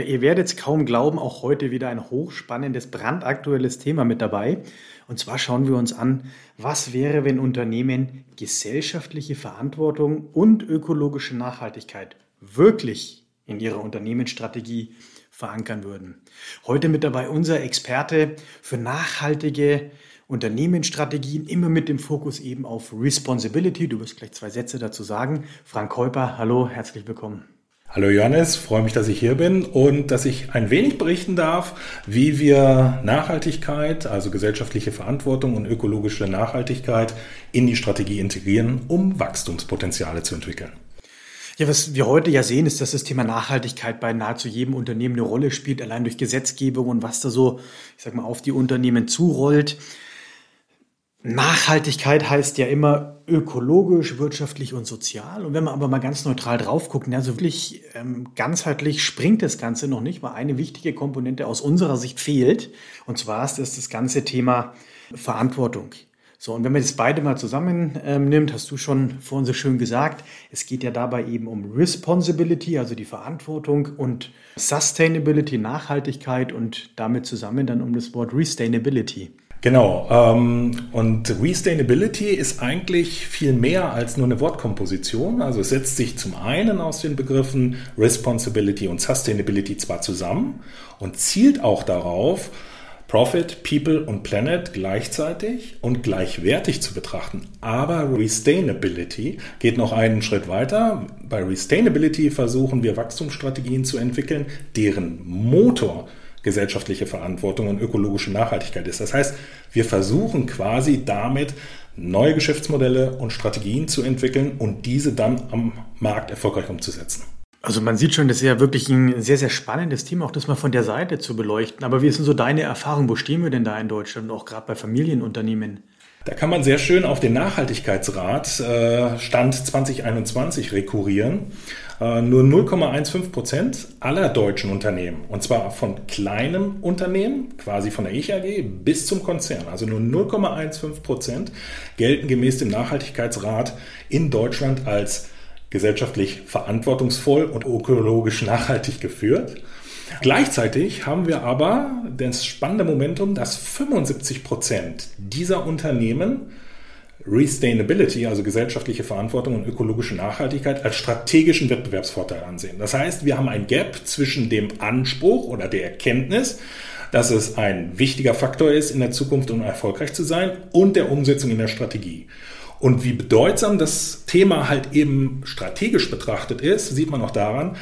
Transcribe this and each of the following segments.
Ja, ihr werdet es kaum glauben, auch heute wieder ein hochspannendes, brandaktuelles Thema mit dabei. Und zwar schauen wir uns an, was wäre, wenn Unternehmen gesellschaftliche Verantwortung und ökologische Nachhaltigkeit wirklich in ihrer Unternehmensstrategie verankern würden. Heute mit dabei unser Experte für nachhaltige Unternehmensstrategien, immer mit dem Fokus eben auf Responsibility. Du wirst gleich zwei Sätze dazu sagen. Frank Käuper, hallo, herzlich willkommen. Hallo Johannes, freue mich, dass ich hier bin und dass ich ein wenig berichten darf, wie wir Nachhaltigkeit, also gesellschaftliche Verantwortung und ökologische Nachhaltigkeit in die Strategie integrieren, um Wachstumspotenziale zu entwickeln. Ja, was wir heute ja sehen, ist, dass das Thema Nachhaltigkeit bei nahezu jedem Unternehmen eine Rolle spielt, allein durch Gesetzgebung und was da so, ich sag mal, auf die Unternehmen zurollt. Nachhaltigkeit heißt ja immer ökologisch, wirtschaftlich und sozial. Und wenn man aber mal ganz neutral drauf guckt, ja, so wirklich ähm, ganzheitlich springt das Ganze noch nicht, weil eine wichtige Komponente aus unserer Sicht fehlt. Und zwar ist das das ganze Thema Verantwortung. So, und wenn man das beide mal zusammennimmt, ähm, hast du schon vorhin so schön gesagt, es geht ja dabei eben um Responsibility, also die Verantwortung und Sustainability, Nachhaltigkeit und damit zusammen dann um das Wort Restainability. Genau. Ähm, und Resustainability ist eigentlich viel mehr als nur eine Wortkomposition. Also es setzt sich zum einen aus den Begriffen Responsibility und Sustainability zwar zusammen und zielt auch darauf, Profit, People und Planet gleichzeitig und gleichwertig zu betrachten. Aber Resustainability geht noch einen Schritt weiter. Bei Resustainability versuchen wir Wachstumsstrategien zu entwickeln, deren Motor gesellschaftliche Verantwortung und ökologische Nachhaltigkeit ist. Das heißt, wir versuchen quasi damit neue Geschäftsmodelle und Strategien zu entwickeln und diese dann am Markt erfolgreich umzusetzen. Also man sieht schon, das ist ja wirklich ein sehr, sehr spannendes Thema, auch das mal von der Seite zu beleuchten. Aber wie ist denn so deine Erfahrung? Wo stehen wir denn da in Deutschland, auch gerade bei Familienunternehmen? Da kann man sehr schön auf den Nachhaltigkeitsrat äh, Stand 2021 rekurrieren. Äh, nur 0,15 Prozent aller deutschen Unternehmen, und zwar von kleinem Unternehmen, quasi von der Ich AG bis zum Konzern, also nur 0,15 Prozent gelten gemäß dem Nachhaltigkeitsrat in Deutschland als gesellschaftlich verantwortungsvoll und ökologisch nachhaltig geführt. Gleichzeitig haben wir aber das spannende Momentum, dass 75 Prozent dieser Unternehmen Resustainability, also gesellschaftliche Verantwortung und ökologische Nachhaltigkeit, als strategischen Wettbewerbsvorteil ansehen. Das heißt, wir haben ein Gap zwischen dem Anspruch oder der Erkenntnis, dass es ein wichtiger Faktor ist, in der Zukunft um erfolgreich zu sein und der Umsetzung in der Strategie. Und wie bedeutsam das Thema halt eben strategisch betrachtet ist, sieht man auch daran,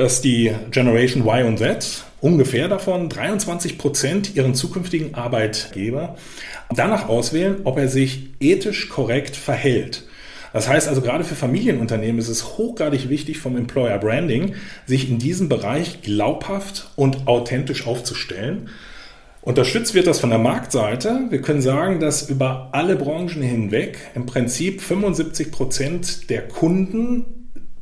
dass die Generation Y und Z ungefähr davon 23 Prozent ihren zukünftigen Arbeitgeber danach auswählen, ob er sich ethisch korrekt verhält. Das heißt also gerade für Familienunternehmen ist es hochgradig wichtig vom Employer Branding, sich in diesem Bereich glaubhaft und authentisch aufzustellen. Unterstützt wird das von der Marktseite. Wir können sagen, dass über alle Branchen hinweg im Prinzip 75 Prozent der Kunden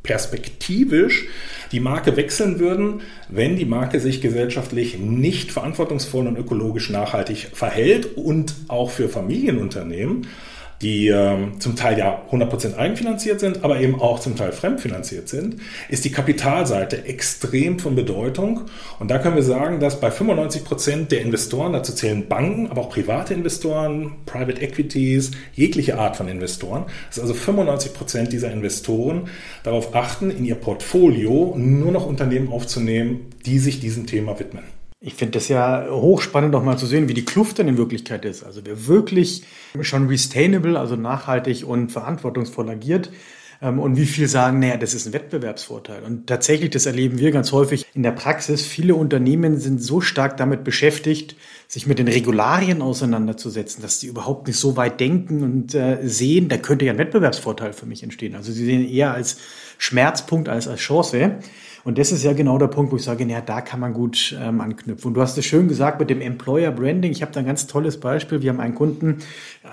perspektivisch die Marke wechseln würden, wenn die Marke sich gesellschaftlich nicht verantwortungsvoll und ökologisch nachhaltig verhält und auch für Familienunternehmen die ähm, zum Teil ja 100% eigenfinanziert sind, aber eben auch zum Teil fremdfinanziert sind, ist die Kapitalseite extrem von Bedeutung. Und da können wir sagen, dass bei 95% der Investoren, dazu zählen Banken, aber auch private Investoren, Private Equities, jegliche Art von Investoren, dass also 95% dieser Investoren darauf achten, in ihr Portfolio nur noch Unternehmen aufzunehmen, die sich diesem Thema widmen. Ich finde das ja hochspannend, noch mal zu sehen, wie die Kluft dann in Wirklichkeit ist. Also wer wirklich schon restainable, also nachhaltig und verantwortungsvoll agiert, ähm, und wie viel sagen, naja, das ist ein Wettbewerbsvorteil. Und tatsächlich, das erleben wir ganz häufig in der Praxis. Viele Unternehmen sind so stark damit beschäftigt, sich mit den Regularien auseinanderzusetzen, dass sie überhaupt nicht so weit denken und äh, sehen, da könnte ja ein Wettbewerbsvorteil für mich entstehen. Also sie sehen eher als Schmerzpunkt als als Chance. Und das ist ja genau der Punkt, wo ich sage, ja, da kann man gut ähm, anknüpfen. Und du hast es schön gesagt mit dem Employer Branding. Ich habe da ein ganz tolles Beispiel. Wir haben einen Kunden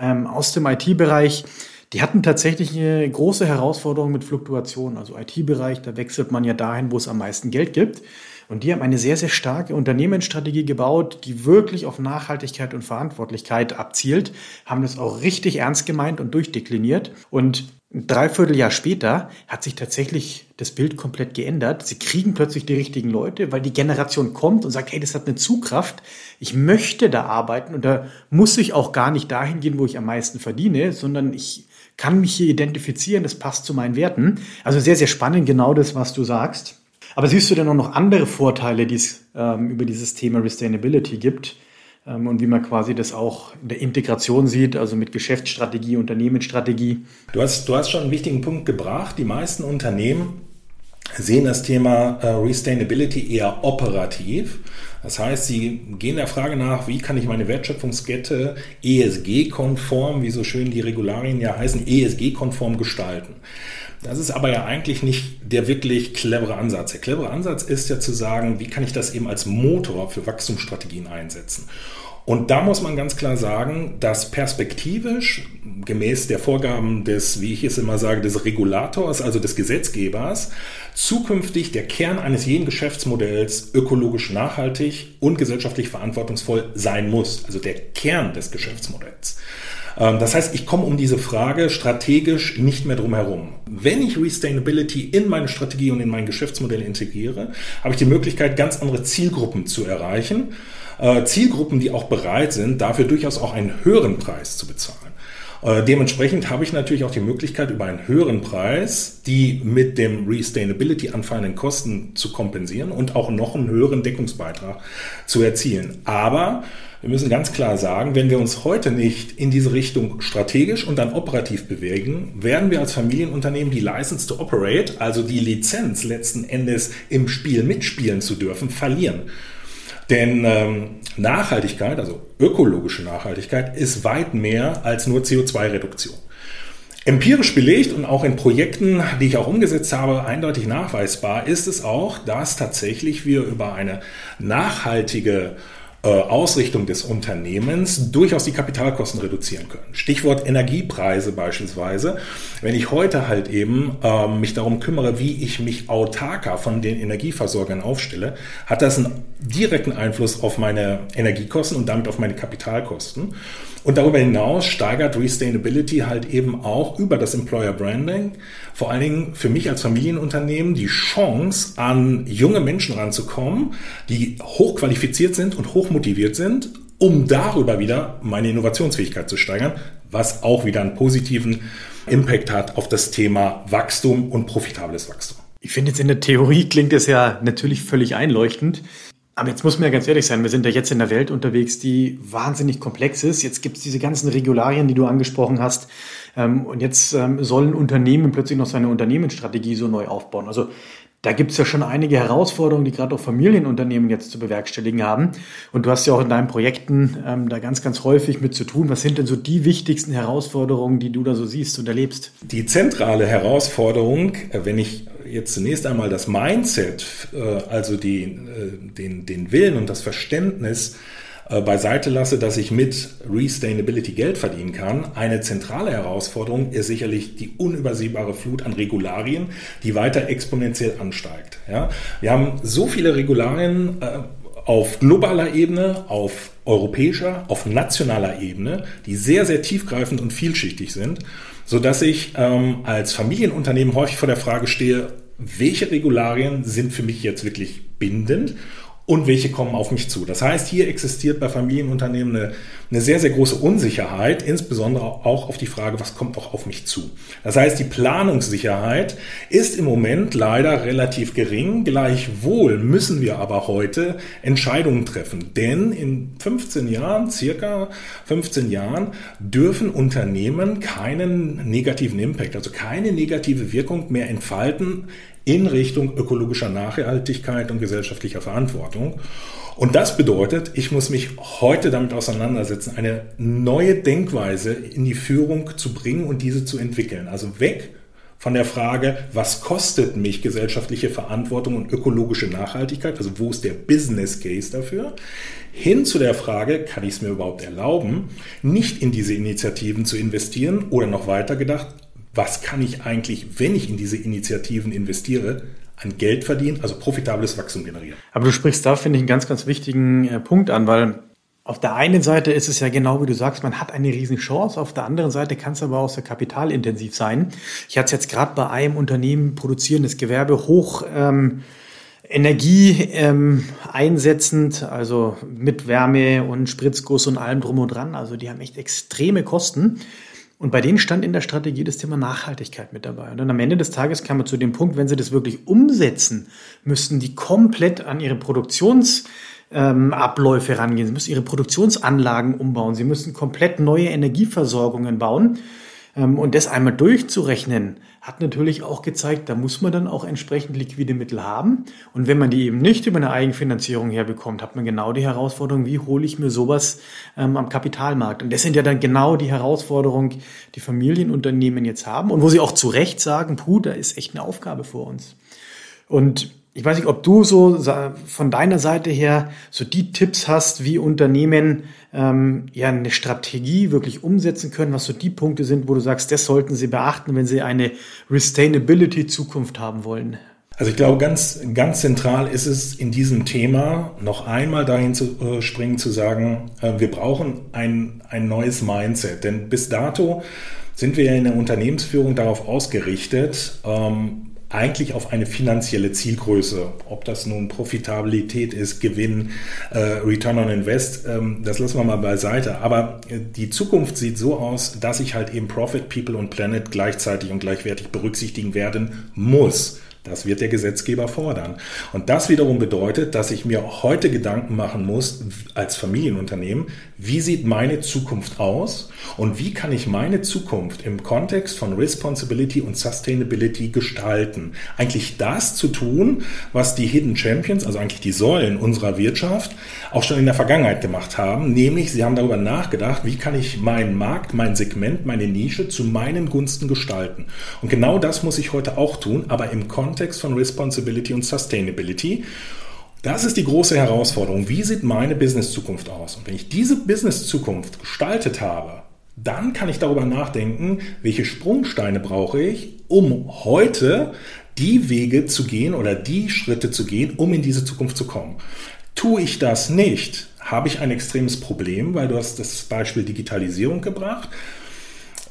ähm, aus dem IT-Bereich, die hatten tatsächlich eine große Herausforderung mit Fluktuation. Also IT-Bereich, da wechselt man ja dahin, wo es am meisten Geld gibt. Und die haben eine sehr, sehr starke Unternehmensstrategie gebaut, die wirklich auf Nachhaltigkeit und Verantwortlichkeit abzielt, haben das auch richtig ernst gemeint und durchdekliniert. Und ein Dreivierteljahr später hat sich tatsächlich das Bild komplett geändert. Sie kriegen plötzlich die richtigen Leute, weil die Generation kommt und sagt, hey, das hat eine Zugkraft. Ich möchte da arbeiten und da muss ich auch gar nicht dahin gehen, wo ich am meisten verdiene, sondern ich kann mich hier identifizieren, das passt zu meinen Werten. Also sehr, sehr spannend, genau das, was du sagst. Aber siehst du denn auch noch andere Vorteile, die es ähm, über dieses Thema Sustainability gibt und wie man quasi das auch in der Integration sieht, also mit Geschäftsstrategie, Unternehmensstrategie? Du hast, du hast schon einen wichtigen Punkt gebracht. Die meisten Unternehmen sehen das Thema äh, Resustainability eher operativ. Das heißt, sie gehen der Frage nach, wie kann ich meine Wertschöpfungskette ESG-konform, wie so schön die Regularien ja heißen, ESG-konform gestalten. Das ist aber ja eigentlich nicht der wirklich clevere Ansatz. Der clevere Ansatz ist ja zu sagen, wie kann ich das eben als Motor für Wachstumsstrategien einsetzen. Und da muss man ganz klar sagen, dass perspektivisch gemäß der Vorgaben des, wie ich es immer sage, des Regulators, also des Gesetzgebers, zukünftig der Kern eines jeden Geschäftsmodells ökologisch nachhaltig und gesellschaftlich verantwortungsvoll sein muss. Also der Kern des Geschäftsmodells. Ähm, das heißt, ich komme um diese Frage strategisch nicht mehr drum herum. Wenn ich Resustainability in meine Strategie und in mein Geschäftsmodell integriere, habe ich die Möglichkeit, ganz andere Zielgruppen zu erreichen. Äh, Zielgruppen, die auch bereit sind, dafür durchaus auch einen höheren Preis zu bezahlen. Äh, dementsprechend habe ich natürlich auch die Möglichkeit, über einen höheren Preis die mit dem Resustainability anfallenden Kosten zu kompensieren und auch noch einen höheren Deckungsbeitrag zu erzielen. Aber wir müssen ganz klar sagen, wenn wir uns heute nicht in diese Richtung strategisch und dann operativ bewegen, werden wir als Familienunternehmen die License to Operate, also die Lizenz letzten Endes im Spiel mitspielen zu dürfen, verlieren. Denn ähm, Nachhaltigkeit, also ökologische Nachhaltigkeit, ist weit mehr als nur CO2-Reduktion. Empirisch belegt und auch in Projekten, die ich auch umgesetzt habe, eindeutig nachweisbar ist es auch, dass tatsächlich wir über eine nachhaltige Ausrichtung des Unternehmens durchaus die Kapitalkosten reduzieren können. Stichwort Energiepreise beispielsweise. Wenn ich heute halt eben ähm, mich darum kümmere, wie ich mich autarker von den Energieversorgern aufstelle, hat das einen direkten Einfluss auf meine Energiekosten und damit auf meine Kapitalkosten. Und darüber hinaus steigert Resustainability halt eben auch über das Employer Branding, vor allen Dingen für mich als Familienunternehmen, die Chance, an junge Menschen ranzukommen, die hochqualifiziert sind und hochmotiviert sind, um darüber wieder meine Innovationsfähigkeit zu steigern, was auch wieder einen positiven Impact hat auf das Thema Wachstum und profitables Wachstum. Ich finde jetzt in der Theorie klingt es ja natürlich völlig einleuchtend. Aber jetzt muss man ja ganz ehrlich sein, wir sind ja jetzt in der Welt unterwegs, die wahnsinnig komplex ist. Jetzt gibt es diese ganzen Regularien, die du angesprochen hast. Ähm, und jetzt ähm, sollen Unternehmen plötzlich noch seine Unternehmensstrategie so neu aufbauen. Also da gibt es ja schon einige Herausforderungen, die gerade auch Familienunternehmen jetzt zu bewerkstelligen haben. Und du hast ja auch in deinen Projekten ähm, da ganz, ganz häufig mit zu tun. Was sind denn so die wichtigsten Herausforderungen, die du da so siehst und erlebst? Die zentrale Herausforderung, äh, wenn ich jetzt zunächst einmal das Mindset, äh, also die, äh, den, den Willen und das Verständnis äh, beiseite lasse, dass ich mit Resustainability Geld verdienen kann. Eine zentrale Herausforderung ist sicherlich die unübersehbare Flut an Regularien, die weiter exponentiell ansteigt. Ja? Wir haben so viele Regularien auf globaler Ebene, auf europäischer, auf nationaler Ebene, die sehr, sehr tiefgreifend und vielschichtig sind so dass ich ähm, als Familienunternehmen häufig vor der Frage stehe, welche Regularien sind für mich jetzt wirklich bindend und welche kommen auf mich zu. Das heißt, hier existiert bei Familienunternehmen eine, eine, sehr, sehr große Unsicherheit, insbesondere auch auf die Frage, was kommt auch auf mich zu. Das heißt, die Planungssicherheit ist im Moment leider relativ gering. Gleichwohl müssen wir aber heute Entscheidungen treffen, denn in 15 Jahren, circa 15 Jahren, dürfen Unternehmen keinen negativen Impact, also keine negative Wirkung mehr entfalten in Richtung ökologischer Nachhaltigkeit und gesellschaftlicher Verantwortung. Und das bedeutet, ich muss mich heute damit auseinandersetzen, eine neue Denkweise in die Führung zu bringen und diese zu entwickeln. Also weg von der Frage, was kostet mich gesellschaftliche Verantwortung und ökologische Nachhaltigkeit, also wo ist der Business Case dafür, hin zu der Frage, kann ich es mir überhaupt erlauben, nicht in diese Initiativen zu investieren oder noch weiter gedacht, was kann ich eigentlich, wenn ich in diese Initiativen investiere, an Geld verdienen, also profitables Wachstum generieren. Aber du sprichst da, finde ich, einen ganz, ganz wichtigen äh, Punkt an, weil auf der einen Seite ist es ja genau wie du sagst, man hat eine riesen Chance. Auf der anderen Seite kann es aber auch sehr kapitalintensiv sein. Ich hatte es jetzt gerade bei einem Unternehmen produzierendes Gewerbe hoch ähm, Energie ähm, einsetzend, also mit Wärme und Spritzguss und allem drum und dran. Also die haben echt extreme Kosten. Und bei denen stand in der Strategie das Thema Nachhaltigkeit mit dabei. Und dann am Ende des Tages kam man zu dem Punkt, wenn sie das wirklich umsetzen, müssten die komplett an ihre Produktionsabläufe ähm, rangehen. Sie müssen ihre Produktionsanlagen umbauen. Sie müssen komplett neue Energieversorgungen bauen. Ähm, und das einmal durchzurechnen, hat natürlich auch gezeigt, da muss man dann auch entsprechend liquide Mittel haben. Und wenn man die eben nicht über eine Eigenfinanzierung herbekommt, hat man genau die Herausforderung, wie hole ich mir sowas ähm, am Kapitalmarkt? Und das sind ja dann genau die Herausforderungen, die Familienunternehmen jetzt haben und wo sie auch zu Recht sagen, puh, da ist echt eine Aufgabe vor uns. Und ich weiß nicht, ob du so von deiner Seite her so die Tipps hast, wie Unternehmen ähm, ja eine Strategie wirklich umsetzen können, was so die Punkte sind, wo du sagst, das sollten sie beachten, wenn sie eine Sustainability-Zukunft haben wollen. Also ich glaube, ganz, ganz zentral ist es in diesem Thema noch einmal dahin zu äh, springen, zu sagen, äh, wir brauchen ein, ein neues Mindset. Denn bis dato sind wir in der Unternehmensführung darauf ausgerichtet, ähm, eigentlich auf eine finanzielle Zielgröße. Ob das nun Profitabilität ist, Gewinn, äh, Return on Invest, ähm, das lassen wir mal beiseite. Aber äh, die Zukunft sieht so aus, dass ich halt eben Profit, People und Planet gleichzeitig und gleichwertig berücksichtigen werden muss. Das wird der Gesetzgeber fordern. Und das wiederum bedeutet, dass ich mir heute Gedanken machen muss, als Familienunternehmen, wie sieht meine Zukunft aus und wie kann ich meine Zukunft im Kontext von Responsibility und Sustainability gestalten? Eigentlich das zu tun, was die Hidden Champions, also eigentlich die Säulen unserer Wirtschaft, auch schon in der Vergangenheit gemacht haben, nämlich sie haben darüber nachgedacht, wie kann ich meinen Markt, mein Segment, meine Nische zu meinen Gunsten gestalten. Und genau das muss ich heute auch tun, aber im Kontext Kontext von Responsibility und Sustainability. Das ist die große Herausforderung. Wie sieht meine Business-Zukunft aus? Und wenn ich diese Business-Zukunft gestaltet habe, dann kann ich darüber nachdenken, welche Sprungsteine brauche ich, um heute die Wege zu gehen oder die Schritte zu gehen, um in diese Zukunft zu kommen. Tue ich das nicht, habe ich ein extremes Problem, weil du hast das Beispiel Digitalisierung gebracht.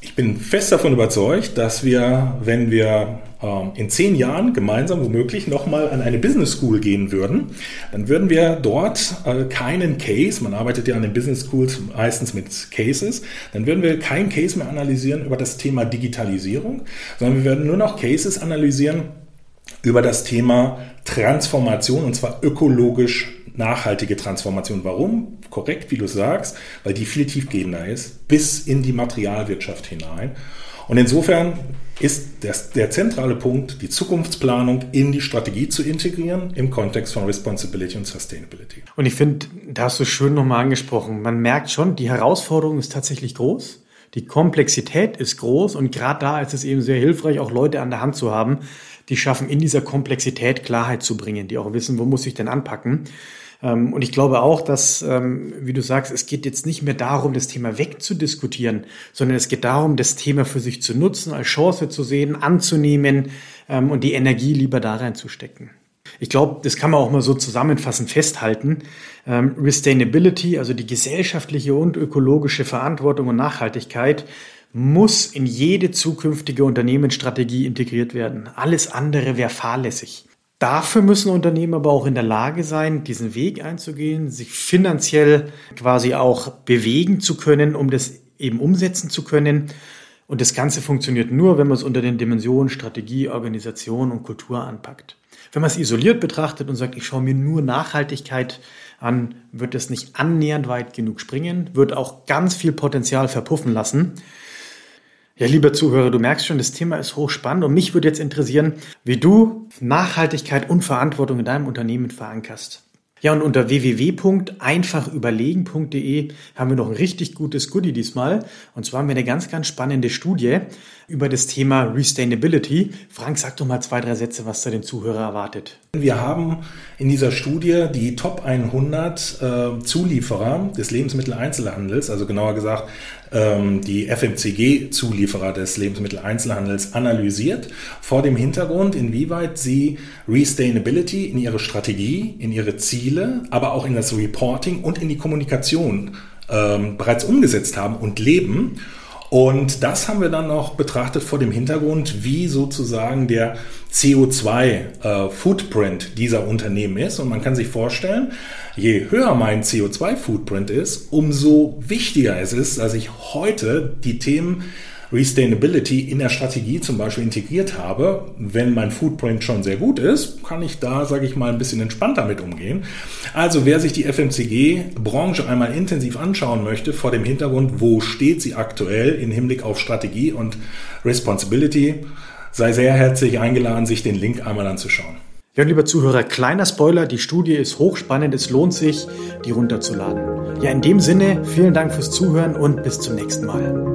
Ich bin fest davon überzeugt, dass wir, wenn wir ähm, in zehn Jahren gemeinsam womöglich nochmal an eine Business School gehen würden, dann würden wir dort äh, keinen Case, man arbeitet ja an den Business Schools meistens mit Cases, dann würden wir keinen Case mehr analysieren über das Thema Digitalisierung, sondern wir würden nur noch Cases analysieren über das Thema Transformation und zwar ökologisch nachhaltige Transformation. Warum? Korrekt, wie du sagst, weil die viel tiefgehender ist, bis in die Materialwirtschaft hinein. Und insofern ist das, der zentrale Punkt, die Zukunftsplanung in die Strategie zu integrieren im Kontext von Responsibility und Sustainability. Und ich finde, da hast du schön nochmal angesprochen. Man merkt schon, die Herausforderung ist tatsächlich groß. Die Komplexität ist groß und gerade da ist es eben sehr hilfreich, auch Leute an der Hand zu haben, die schaffen, in dieser Komplexität Klarheit zu bringen, die auch wissen, wo muss ich denn anpacken. Ähm, und ich glaube auch, dass, ähm, wie du sagst, es geht jetzt nicht mehr darum, das Thema wegzudiskutieren, sondern es geht darum, das Thema für sich zu nutzen, als Chance zu sehen, anzunehmen ähm, und die Energie lieber da reinzustecken. Ich glaube, das kann man auch mal so zusammenfassend festhalten. Ähm, Sustainability, also die gesellschaftliche und ökologische Verantwortung und Nachhaltigkeit, muss in jede zukünftige Unternehmensstrategie integriert werden. Alles andere wäre fahrlässig. Dafür müssen Unternehmen aber auch in der Lage sein, diesen Weg einzugehen, sich finanziell quasi auch bewegen zu können, um das eben umsetzen zu können. Und das Ganze funktioniert nur, wenn man es unter den Dimensionen Strategie, Organisation und Kultur anpackt. Wenn man es isoliert betrachtet und sagt, ich schaue mir nur Nachhaltigkeit an, wird es nicht annähernd weit genug springen, wird auch ganz viel Potenzial verpuffen lassen. Ja, lieber Zuhörer, du merkst schon, das Thema ist hochspannend und mich würde jetzt interessieren, wie du Nachhaltigkeit und Verantwortung in deinem Unternehmen verankerst. Ja, und unter www.einfachüberlegen.de haben wir noch ein richtig gutes Goodie diesmal. Und zwar haben wir eine ganz, ganz spannende Studie über das Thema Restainability. Frank, sag doch mal zwei, drei Sätze, was da den Zuhörer erwartet. Wir haben in dieser Studie die Top 100 äh, Zulieferer des Lebensmitteleinzelhandels, also genauer gesagt die FMCG-Zulieferer des Lebensmitteleinzelhandels analysiert, vor dem Hintergrund, inwieweit sie Restainability in ihre Strategie, in ihre Ziele, aber auch in das Reporting und in die Kommunikation ähm, bereits umgesetzt haben und leben und das haben wir dann noch betrachtet vor dem Hintergrund, wie sozusagen der CO2-Footprint äh, dieser Unternehmen ist. Und man kann sich vorstellen, je höher mein CO2-Footprint ist, umso wichtiger es ist, dass ich heute die Themen Restainability in der Strategie zum Beispiel integriert habe, wenn mein Footprint schon sehr gut ist, kann ich da, sage ich mal, ein bisschen entspannter mit umgehen. Also wer sich die FMCG-Branche einmal intensiv anschauen möchte, vor dem Hintergrund, wo steht sie aktuell im Hinblick auf Strategie und Responsibility, sei sehr herzlich eingeladen, sich den Link einmal anzuschauen. Ja, lieber Zuhörer, kleiner Spoiler, die Studie ist hochspannend, es lohnt sich, die runterzuladen. Ja, in dem Sinne, vielen Dank fürs Zuhören und bis zum nächsten Mal.